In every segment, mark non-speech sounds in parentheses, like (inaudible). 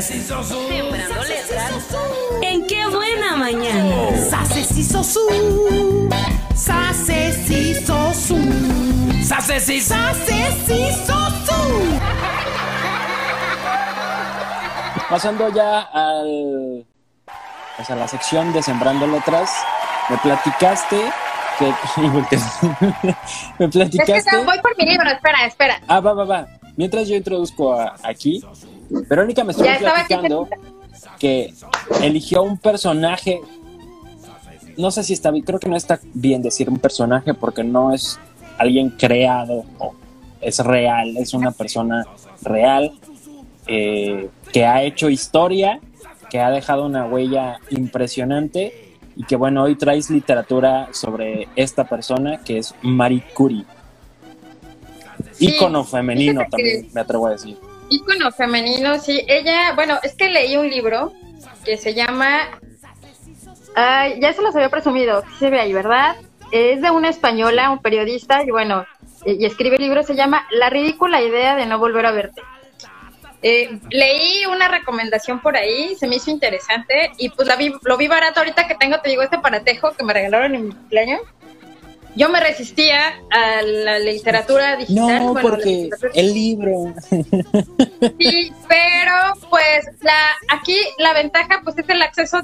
letras. Sembrando letras. ¿En qué buena mañana? Sase si sosu. Sase si sosu. Sase si Sase si sosu. Pasando ya al, pues a la sección de Sembrando Letras, me platicaste que... (laughs) me Es platicaste... que voy por mi libro, espera, espera. Ah, va, va, va. Mientras yo introduzco a- aquí, Verónica me estuvo platicando que eligió un personaje. No sé si está bien, creo que no está bien decir un personaje porque no es alguien creado o es real, es una persona real eh, que ha hecho historia, que ha dejado una huella impresionante y que bueno, hoy traes literatura sobre esta persona que es Marie Curie. Sí, Ícono femenino también, me atrevo a decir. Ícono femenino, sí. Ella, bueno, es que leí un libro que se llama. Ay, ya se los había presumido, se ve ahí, ¿verdad? Es de una española, un periodista, y bueno, y escribe el libro, se llama La ridícula idea de no volver a verte. Eh, leí una recomendación por ahí, se me hizo interesante, y pues la vi, lo vi barato ahorita que tengo, te digo, este paratejo que me regalaron en mi cumpleaños. Yo me resistía a la literatura digital. No, bueno, porque literatura el libro. (laughs) Sí, pero pues la aquí la ventaja pues es el acceso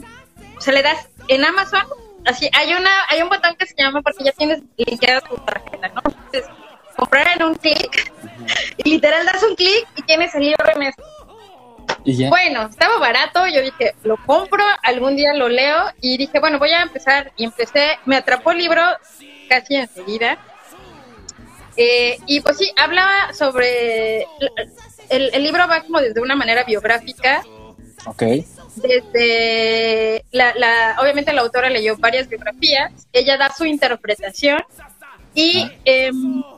se le das en Amazon, así hay una hay un botón que se llama porque ya tienes linkeada tu tarjeta, ¿no? Entonces, comprar en un clic (laughs) y literal das un clic y tienes el libro en. Bueno, estaba barato, yo dije, lo compro, algún día lo leo y dije, bueno, voy a empezar y empecé, me atrapó el libro casi enseguida. Eh, y pues sí, hablaba sobre, el, el libro va como desde una manera biográfica, Ok. desde, la, la, obviamente la autora leyó varias biografías, ella da su interpretación y eh,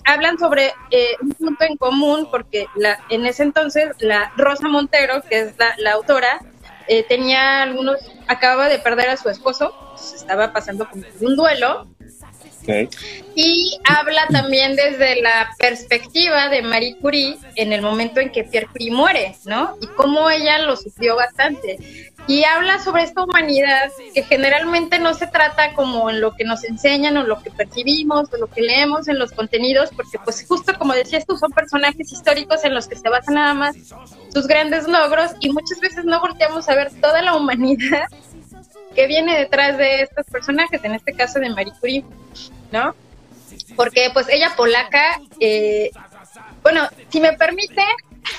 hablan sobre eh, un punto en común porque la, en ese entonces la Rosa Montero, que es la, la autora, eh, tenía algunos, acababa de perder a su esposo, pues, estaba pasando como un duelo Ok. y habla también desde la perspectiva de Marie Curie en el momento en que Pierre Curie muere, ¿no? Y cómo ella lo sufrió bastante. Y habla sobre esta humanidad que generalmente no se trata como en lo que nos enseñan o lo que percibimos o lo que leemos en los contenidos, porque pues justo como decías tú, son personajes históricos en los que se basan nada más sus grandes logros y muchas veces no volteamos a ver toda la humanidad que viene detrás de estos personajes, en este caso de Marie Curie, ¿no? Porque pues ella polaca, eh, bueno, si me permite,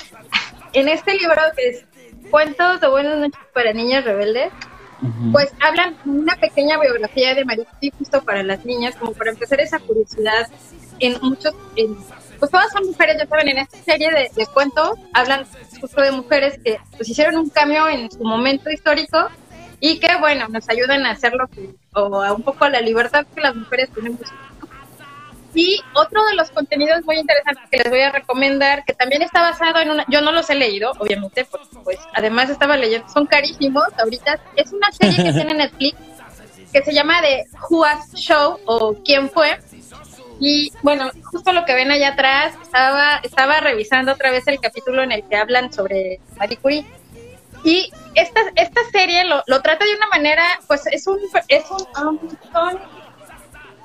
(laughs) en este libro que es Cuentos de Buenas noches para niñas rebeldes, pues hablan una pequeña biografía de Marie Curie justo para las niñas, como para empezar esa curiosidad en muchos, en- pues todas son mujeres, ya saben, en esta serie de, de cuentos hablan justo de mujeres que pues hicieron un cambio en su momento histórico y que bueno, nos ayudan a hacerlo que- o a un poco la libertad que las mujeres tenemos. Y otro de los contenidos muy interesantes que les voy a recomendar, que también está basado en una, yo no los he leído, obviamente, porque pues además estaba leyendo, son carísimos ahorita, es una serie que tiene Netflix que se llama The Who's Show o ¿Quién fue? Y bueno, justo lo que ven allá atrás, estaba, estaba revisando otra vez el capítulo en el que hablan sobre Marie Curie. Y esta, esta serie lo, lo trata de una manera, pues es un, es un, um, son-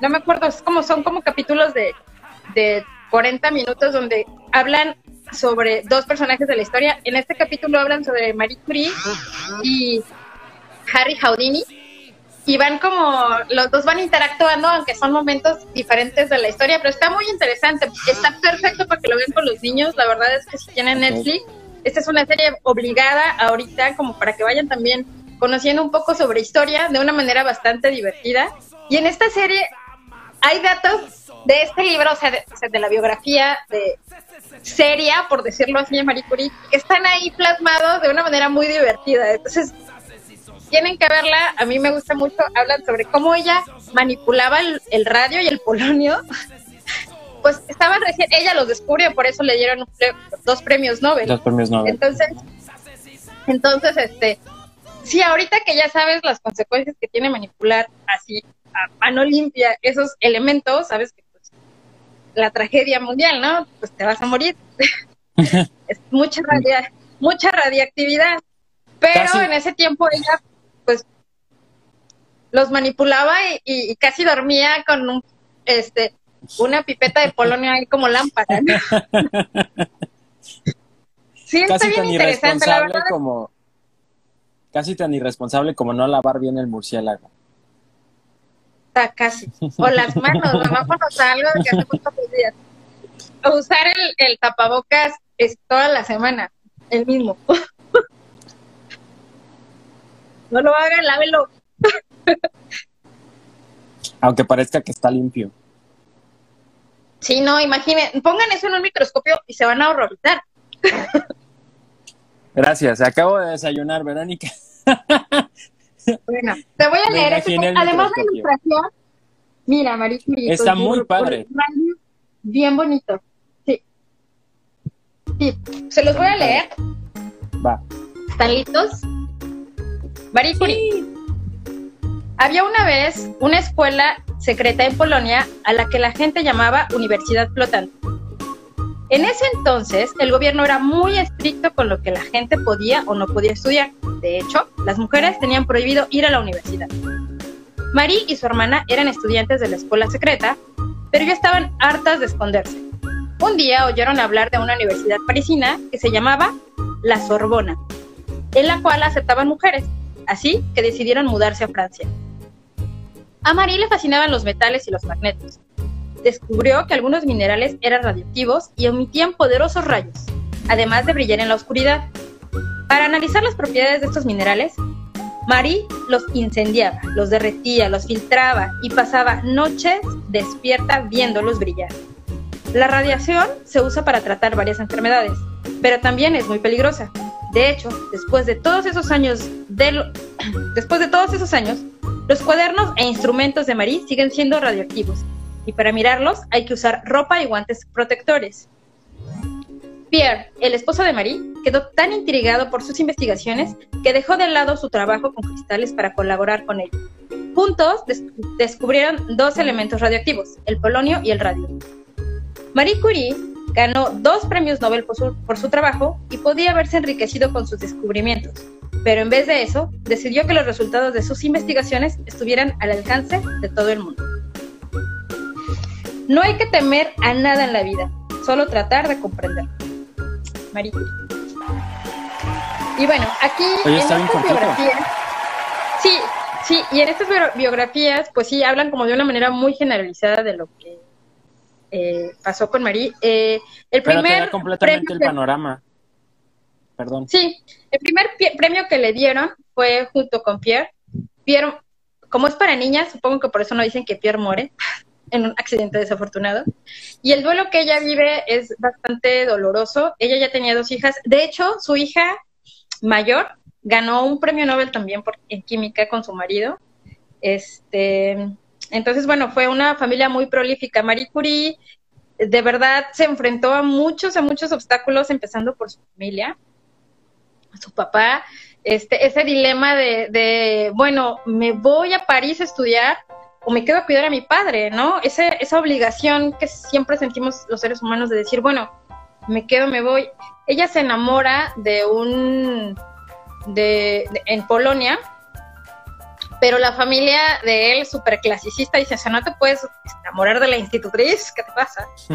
no me acuerdo, es como, son como capítulos de, de 40 minutos donde hablan sobre dos personajes de la historia. En este capítulo hablan sobre Marie Curie y Harry Houdini. Y van como, los dos van interactuando, aunque son momentos diferentes de la historia, pero está muy interesante. Está perfecto para que lo vean con los niños. La verdad es que si tienen Netflix, esta es una serie obligada ahorita, como para que vayan también conociendo un poco sobre historia de una manera bastante divertida. Y en esta serie hay datos de este libro, o sea, de, la biografía de seria, por decirlo así, de Marie Curie, que están ahí plasmados de una manera muy divertida. Entonces, tienen que verla, a mí me gusta mucho, hablan sobre cómo ella manipulaba el radio y el polonio. Pues estaban recién, ella los descubrió, por eso le dieron un pre- dos premios Nobel. Los premios Nobel. Entonces, entonces, este, sí, ahorita que ya sabes las consecuencias que tiene manipular así a mano limpia esos elementos, sabes que pues, la tragedia mundial, ¿no? Pues te vas a morir. (laughs) es mucha radia, mucha radiactividad. Pero Casi- en ese tiempo ella, pues, los manipulaba y, y casi dormía con un, este, una pipeta de Polonia ahí como lámpara. ¿no? Sí, está Casi bien tan interesante, la verdad. como. Casi tan irresponsable como no lavar bien el murciélago. Está casi. O las manos, no vámonos a algo que hace muchos días. O usar el, el tapabocas es toda la semana, el mismo. (laughs) No lo hagan, lávelo. Aunque parezca que está limpio. Sí, no, imaginen, pongan eso en un microscopio y se van a horrorizar. Gracias. Acabo de desayunar, Verónica. (laughs) Bueno, te voy a leer imaginé el Además de ilustración, mira, Curie, Está muy padre. Bien bonito. Sí. Sí, se los voy a leer. Va. ¿Están listos? Marie Curie. Había una vez una escuela secreta en Polonia a la que la gente llamaba Universidad Flotante. En ese entonces, el gobierno era muy estricto con lo que la gente podía o no podía estudiar. De hecho, las mujeres tenían prohibido ir a la universidad. Marie y su hermana eran estudiantes de la escuela secreta, pero ya estaban hartas de esconderse. Un día oyeron hablar de una universidad parisina que se llamaba la Sorbona, en la cual aceptaban mujeres, así que decidieron mudarse a Francia. A Marie le fascinaban los metales y los magnetos. Descubrió que algunos minerales eran radioactivos y emitían poderosos rayos, además de brillar en la oscuridad. Para analizar las propiedades de estos minerales, Marie los incendiaba, los derretía, los filtraba y pasaba noches despierta viéndolos brillar. La radiación se usa para tratar varias enfermedades, pero también es muy peligrosa. De hecho, después de todos esos años de (clears throat) después de todos esos años, los cuadernos e instrumentos de Marie siguen siendo radioactivos y para mirarlos hay que usar ropa y guantes protectores. Pierre, el esposo de Marie, quedó tan intrigado por sus investigaciones que dejó de lado su trabajo con cristales para colaborar con ellos. Juntos des- descubrieron dos elementos radioactivos, el polonio y el radio. Marie Curie ganó dos premios Nobel por su, por su trabajo y podía haberse enriquecido con sus descubrimientos, pero en vez de eso, decidió que los resultados de sus investigaciones estuvieran al alcance de todo el mundo. No hay que temer a nada en la vida, solo tratar de comprender. Marie. Y bueno, aquí Oye, en cortito. biografías, sí, sí, y en estas bio- biografías, pues sí, hablan como de una manera muy generalizada de lo que eh, pasó con Marie. Eh, el Pero te da completamente premio el panorama. Perdón. Sí, el primer premio que le dieron fue junto con Pierre. Pierre, como es para niñas, supongo que por eso no dicen que Pierre muere (laughs) en un accidente desafortunado. Y el duelo que ella vive es bastante doloroso. Ella ya tenía dos hijas. De hecho, su hija mayor ganó un premio Nobel también por, en química con su marido. Este, entonces, bueno, fue una familia muy prolífica. Marie Curie de verdad se enfrentó a muchos, a muchos obstáculos, empezando por su familia su papá, este, ese dilema de, de, bueno, me voy a París a estudiar o me quedo a cuidar a mi padre, ¿no? Ese, esa obligación que siempre sentimos los seres humanos de decir, bueno, me quedo, me voy. Ella se enamora de un, de, de- en Polonia, pero la familia de él, súper clasicista, dice, o sea, no te puedes enamorar de la institutriz, ¿qué te pasa? (laughs)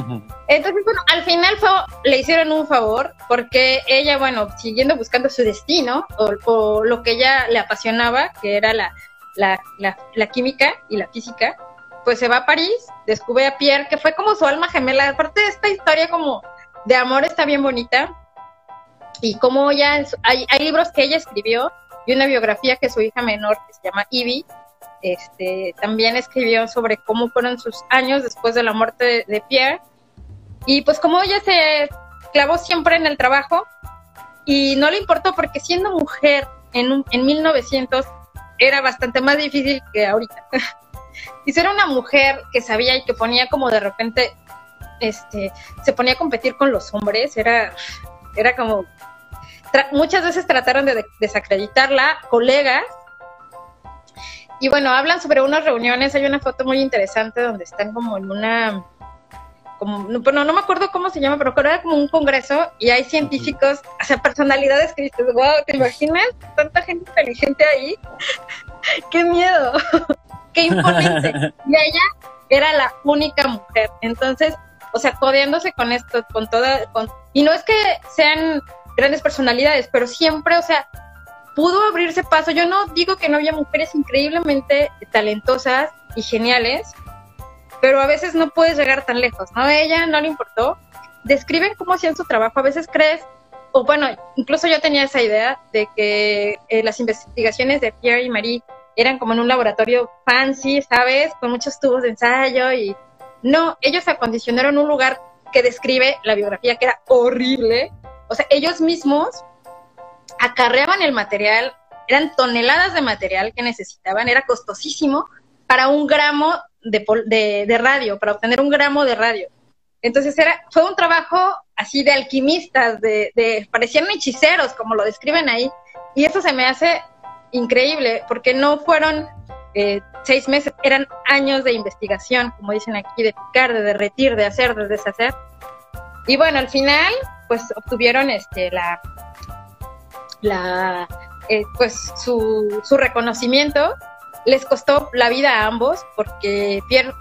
Entonces, bueno, al final fue, le hicieron un favor porque ella, bueno, siguiendo buscando su destino o, o lo que ella le apasionaba, que era la, la, la, la química y la física, pues se va a París, descubre a Pierre, que fue como su alma gemela. Aparte de esta historia como de amor está bien bonita y como su- hay, hay libros que ella escribió y una biografía que su hija menor, que se llama Ivy, este, también escribió sobre cómo fueron sus años después de la muerte de, de Pierre y pues como ella se clavó siempre en el trabajo y no le importó porque siendo mujer en, un- en 1900 era bastante más difícil que ahorita. (laughs) y ser una mujer que sabía y que ponía como de repente, este, se ponía a competir con los hombres, era, era como, muchas veces trataron de, de- desacreditarla, colegas. Y bueno, hablan sobre unas reuniones, hay una foto muy interesante donde están como en una como, no, bueno, no me acuerdo cómo se llama, pero creo que era como un congreso y hay científicos, o sea, personalidades que dices, wow, ¿te imaginas? Tanta gente inteligente ahí. (laughs) ¡Qué miedo! (laughs) ¡Qué imponente! (laughs) Y ella era la única mujer. Entonces, o sea, codeándose con esto, con toda, con, y no es que sean grandes personalidades, pero siempre, o sea, pudo abrirse paso. Yo no digo que no había mujeres increíblemente talentosas y geniales, pero a veces no puedes llegar tan lejos, ¿no? A ella no le importó. Describen cómo hacían su trabajo. A veces crees, o bueno, incluso yo tenía esa idea de que eh, las investigaciones de Pierre y Marie eran como en un laboratorio fancy, ¿sabes? Con muchos tubos de ensayo y no, ellos acondicionaron un lugar que describe la biografía que era horrible. O sea, ellos mismos acarreaban el material, eran toneladas de material que necesitaban, era costosísimo para un gramo de, de, radio, para obtener un gramo de radio. Entonces era, fue un trabajo así de alquimistas, de, de, parecían hechiceros, como lo describen ahí, y eso se me hace increíble, porque no fueron eh, seis meses, eran años de investigación, como dicen aquí, de picar, de derretir, de hacer, de deshacer. Y bueno, al final, pues obtuvieron este la, la eh, pues su, su reconocimiento. Les costó la vida a ambos porque Pierre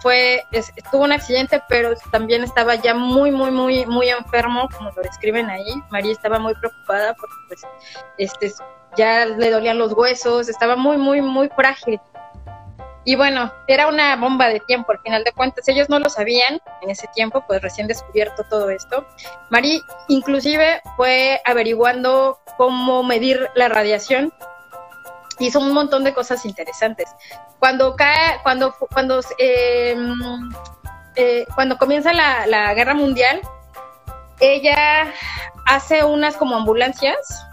fue tuvo un accidente pero también estaba ya muy muy muy muy enfermo como lo describen ahí. María estaba muy preocupada porque pues este ya le dolían los huesos estaba muy muy muy frágil y bueno, era una bomba de tiempo, al final de cuentas. Ellos no lo sabían en ese tiempo, pues recién descubierto todo esto. Marie inclusive fue averiguando cómo medir la radiación hizo un montón de cosas interesantes. Cuando cae, cuando, cuando, em, eh, cuando comienza la, la, guerra mundial, ella hace unas como ambulancias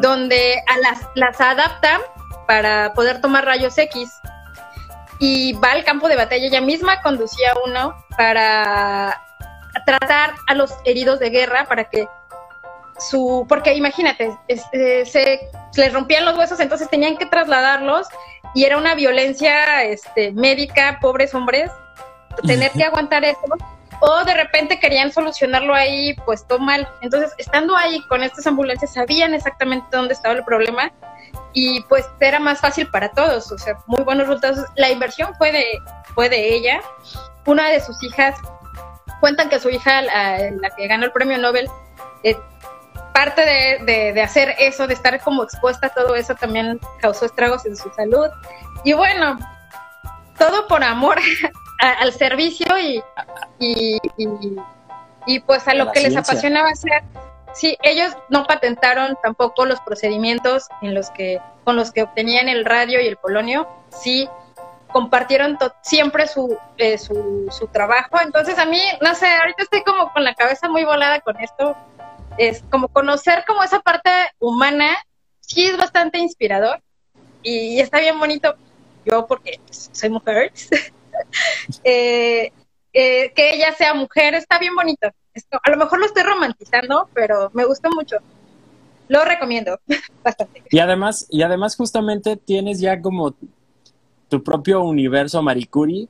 donde a las, las adapta para poder tomar rayos X y va al campo de batalla. Ella misma conducía uno para tratar a los heridos de guerra para que su, porque imagínate, este, se les rompían los huesos, entonces tenían que trasladarlos y era una violencia este, médica, pobres hombres, tener que aguantar eso, o de repente querían solucionarlo ahí, pues todo mal. Entonces, estando ahí con estas ambulancias, sabían exactamente dónde estaba el problema y pues era más fácil para todos, o sea, muy buenos resultados. La inversión fue de, fue de ella. Una de sus hijas, cuentan que su hija, la, la que ganó el premio Nobel, eh, parte de, de, hacer eso, de estar como expuesta a todo eso, también causó estragos en su salud. Y bueno, todo por amor (laughs) al servicio y, y, y, pues a lo que les apasionaba hacer. Sí, ellos no patentaron tampoco los procedimientos en los que, con los que obtenían el radio y el polonio, sí compartieron siempre su, eh, su, su trabajo. Entonces a mí, no sé, ahorita estoy como con la cabeza muy volada con esto, es como conocer como esa parte humana, sí es bastante inspirador y está bien bonito, yo porque soy mujer, (laughs) eh, eh, que ella sea mujer, está bien bonito. Esto, a lo mejor lo estoy romantizando, pero me gusta mucho. Lo recomiendo (laughs) bastante. Y además, y además justamente tienes ya como tu propio universo Maricuri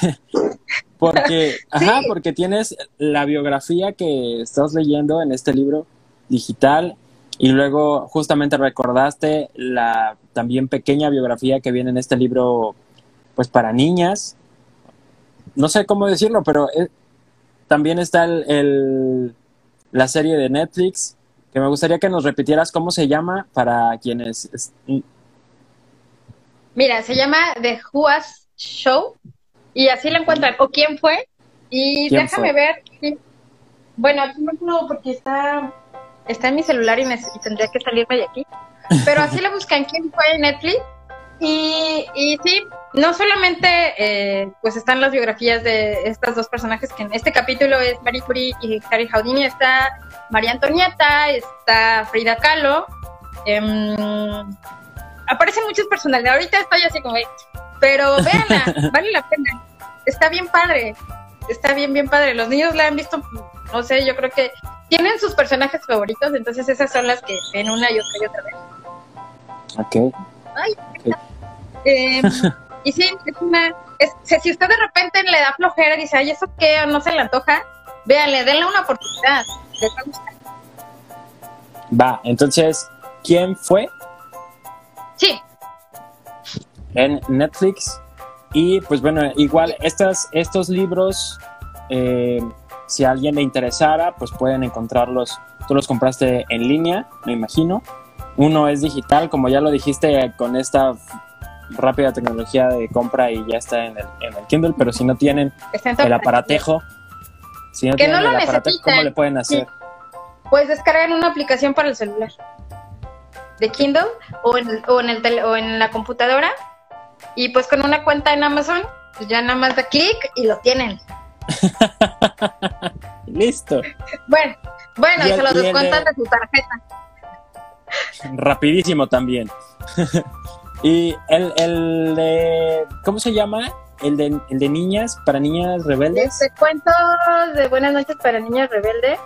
(laughs) porque, (laughs) ajá, porque tienes la biografía que estás leyendo en este libro digital y luego justamente recordaste la también pequeña biografía que viene en este libro, pues para niñas. No sé cómo decirlo, pero eh, también está el, la serie de Netflix, que me gustaría que nos repitieras cómo se llama para quienes... Mira, se llama The Who's Show y así la encuentran. ¿O quién fue? Y déjame ver. Bueno, aquí no porque está, está en mi celular y, tendría que salirme de aquí. Pero así la buscan quién fue en Netflix. Y, y sí, no solamente eh, pues están las biografías de estas dos personajes, que en este capítulo es Marie Curie y Harry Houdini, está María Antonieta, está Frida Kahlo, em, aparecen muchas personalidades. Ahorita estoy así como, pero véanla, (laughs) vale la pena. Está bien padre. Está bien, bien padre. Los niños la han visto, no sé, yo creo que tienen sus personajes favoritos, entonces esas son las que ven una y otra y otra vez. Ok. Ay, (laughs) em, y sí, es una, es- si usted de repente le da flojera y dice, ay, ¿eso qué? ¿O no se le antoja? Véanle, denle una oportunidad. Les va a gustar. Va, entonces, ¿quién fue Sí, en Netflix? Y pues bueno, igual estas, estos libros, eh, si a alguien le interesara, pues pueden encontrarlos. Tú los compraste en línea, me imagino. Uno es digital, como ya lo dijiste, con esta rápida tecnología de compra y ya está en el, en el Kindle, pero si no tienen el aparatejo, si no Que tienen lo el aparatejo, ¿cómo le pueden hacer? Pues descargan una aplicación para el celular de Kindle o en, o en, el tele- o en la computadora y pues con una cuenta en Amazon, pues ya nada más da clic y lo tienen. (laughs) Listo, Bueno, bueno, Y se el descuentan de- de su tarjeta. rapidísimo también. (laughs) y el, el de, ¿cómo se llama? El de, el de niñas, para niñas rebeldes. Este cuento de Buenas noches para niños rebeldes.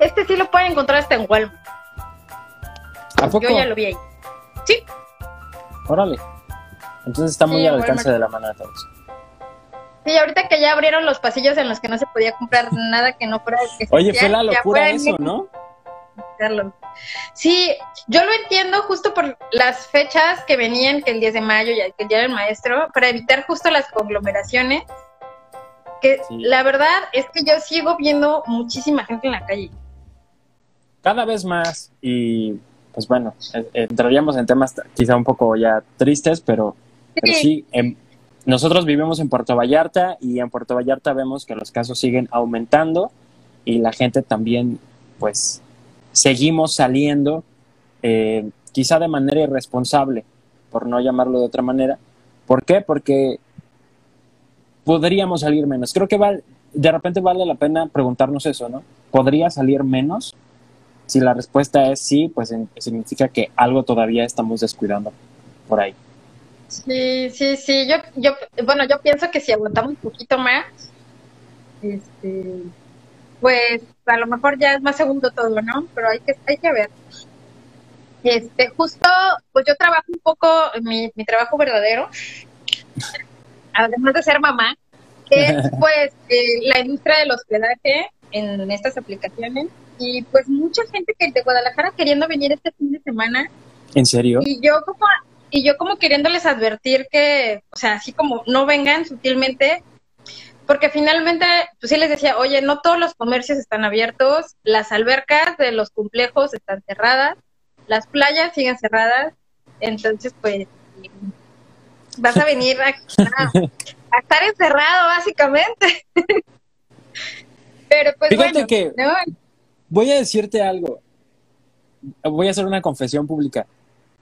Este sí lo pueden encontrar hasta en Walmart. ¿A poco? Yo ya lo vi ahí. Sí, Órale. Entonces está muy Sí, al Walmart. alcance de la mano de todos. sí, ahorita que ya abrieron los pasillos en los que no se podía comprar nada que no fuera que Oye, fue la locura eso, ¿no? Hacerlo. Sí, yo lo entiendo justo por las fechas que venían, que el 10 de mayo y que el Día del Maestro, para evitar justo las conglomeraciones. Que Sí. la verdad es que yo sigo viendo muchísima gente en la calle. Cada vez más. Y pues bueno, entraríamos en temas quizá un poco ya tristes, pero, pero sí, em, nosotros vivimos en Puerto Vallarta y en Puerto Vallarta vemos que los casos siguen aumentando y la gente también, pues, seguimos saliendo, eh, quizá de manera irresponsable, por no llamarlo de otra manera. ¿Por qué? Porque podríamos salir menos. Creo que val- de repente vale la pena preguntarnos eso, ¿no? ¿Podría salir menos? Si la respuesta es sí, pues significa que algo todavía estamos descuidando por ahí. Sí, sí, sí. Yo, yo, bueno, yo pienso que si aguantamos un poquito más, este, pues a lo mejor ya es más segundo todo, ¿no? Pero hay que, hay que ver. Este, justo, pues yo trabajo un poco, mi, mi trabajo verdadero, además de ser mamá, que es (laughs) pues eh, la industria del hospedaje en estas aplicaciones. Y pues mucha gente que de Guadalajara queriendo venir este fin de semana ¿En serio? y yo como y yo como queriéndoles advertir que, o sea, así como no vengan sutilmente, porque finalmente, pues sí les decía, oye, no todos los comercios están abiertos, las albercas de los complejos están cerradas, las playas siguen cerradas, entonces pues vas a (laughs) venir a, a- a estar encerrado básicamente. (laughs) Pero pues Fíjate bueno, que- ¿no? Voy a decirte algo. Voy a hacer una confesión pública.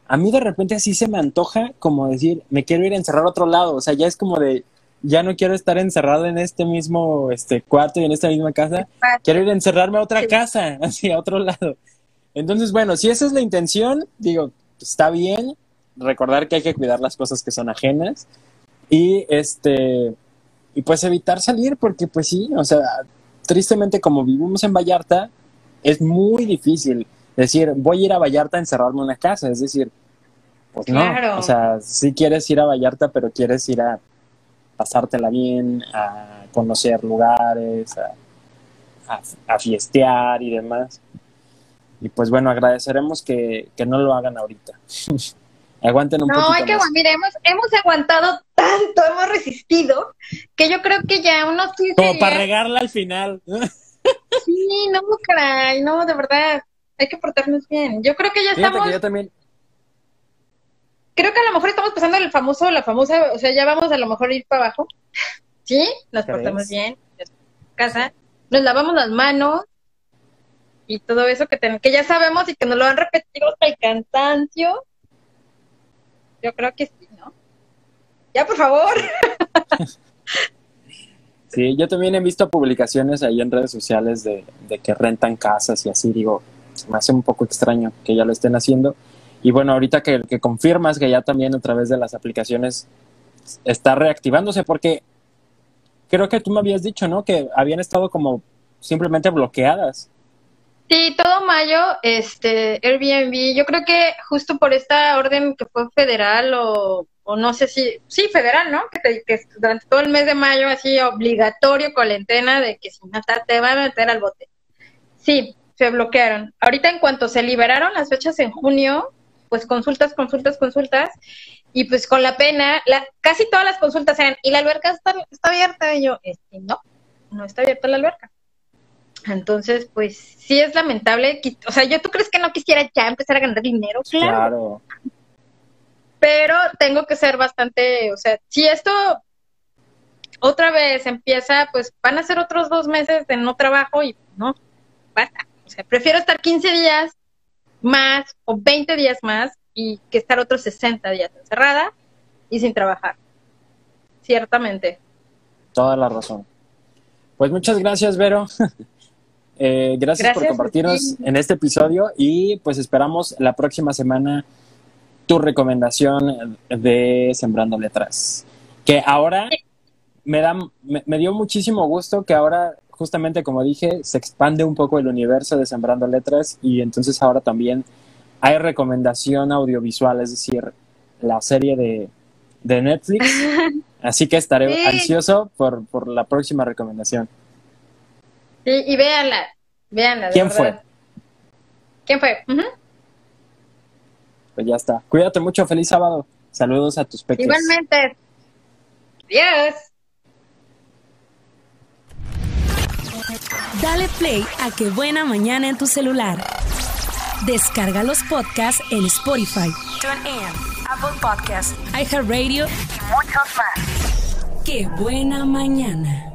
A mí de repente así se me antoja como decir, me quiero ir a encerrar a otro lado. O sea, ya es como de, ya no quiero estar encerrado en este mismo este, cuarto y en esta misma casa. Quiero ir a encerrarme a otra casa, (laughs) así a otro lado. Entonces, bueno, si esa es la intención, digo, está bien. Recordar que hay que cuidar las cosas que son ajenas. Y este, y pues evitar salir, porque pues sí, o sea, tristemente como vivimos en Vallarta, es muy difícil decir, voy a ir a Vallarta a encerrarme en una casa. Es decir, pues no. Claro. O sea, sí quieres ir a Vallarta, pero quieres ir a pasártela bien, a conocer lugares, a, a, a fiestear y demás. Y pues bueno, agradeceremos que, que no lo hagan ahorita. (laughs) Aguanten un No, poquito hay que más. aguantar. Mira, hemos, hemos aguantado tanto, hemos resistido, que yo creo que ya unos 15 Como para regarla al final. (laughs) Sí, no, caray, no, de verdad. Hay que portarnos bien. Yo creo que ya Fíjate estamos, que yo también. Creo que a lo mejor estamos pasando el famoso, la famosa, o sea, ya vamos a lo mejor a ir para abajo. Sí, nos portamos bien, en casa, nos lavamos las manos y todo eso que, ten- que ya sabemos y que nos lo han repetido hasta el cansancio. Yo creo que sí, ¿no? Ya, por favor. Sí, (laughs) yo también he visto publicaciones ahí en redes sociales de, de que rentan casas y así, digo, se me hace un poco extraño que ya lo estén haciendo. Y bueno, ahorita que, confirmas que ya también a través de las aplicaciones está reactivándose, porque creo que tú me habías dicho, ¿no? Que habían estado como simplemente bloqueadas. Sí, todo mayo, este, Airbnb, yo creo que justo por esta orden que fue federal o o no sé si, sí, federal, ¿no? Que, te- que durante todo el mes de mayo, así obligatorio cuarentena, de que si no estás, te van a meter al bote. Sí, se bloquearon. Ahorita, en cuanto se liberaron las fechas en junio, pues consultas, consultas, consultas, y pues con la pena, la, casi todas las consultas eran, ¿y la alberca está, está abierta? Y yo, este, no, no está abierta la alberca. Entonces, pues sí es lamentable. O sea, yo, ¿tú crees que no quisiera ya empezar a ganar dinero? Claro Claro. pero tengo que ser bastante, o sea, si esto otra vez empieza, pues van a ser otros dos meses de no trabajo y no, basta. O sea, prefiero estar 15 días más o 20 días más y que estar otros 60 días encerrada y sin trabajar. Ciertamente. Toda la razón. Pues muchas gracias, Vero. (laughs) Eh, gracias, por Gracias compartirnos ti. en este episodio y pues esperamos la próxima semana tu recomendación de Sembrando Letras. Que ahora me, da, me, me dio muchísimo gusto que ahora, justamente como dije, se expande un poco el universo de Sembrando Letras y entonces ahora también hay recomendación audiovisual, es decir, la serie de, de Netflix. (laughs) Así que estaré Sí. ansioso por, por la próxima recomendación. Sí, y véanla, véanla. ¿Quién fue? ¿Quién fue? Pues ya está. Cuídate mucho, feliz sábado. Saludos a tus peques. Igualmente. Adiós. Dale play a Qué Buena Mañana en tu celular. Descarga los podcasts en Spotify, TuneIn, Apple Podcast iHeartRadio y muchos más. Qué Buena Mañana.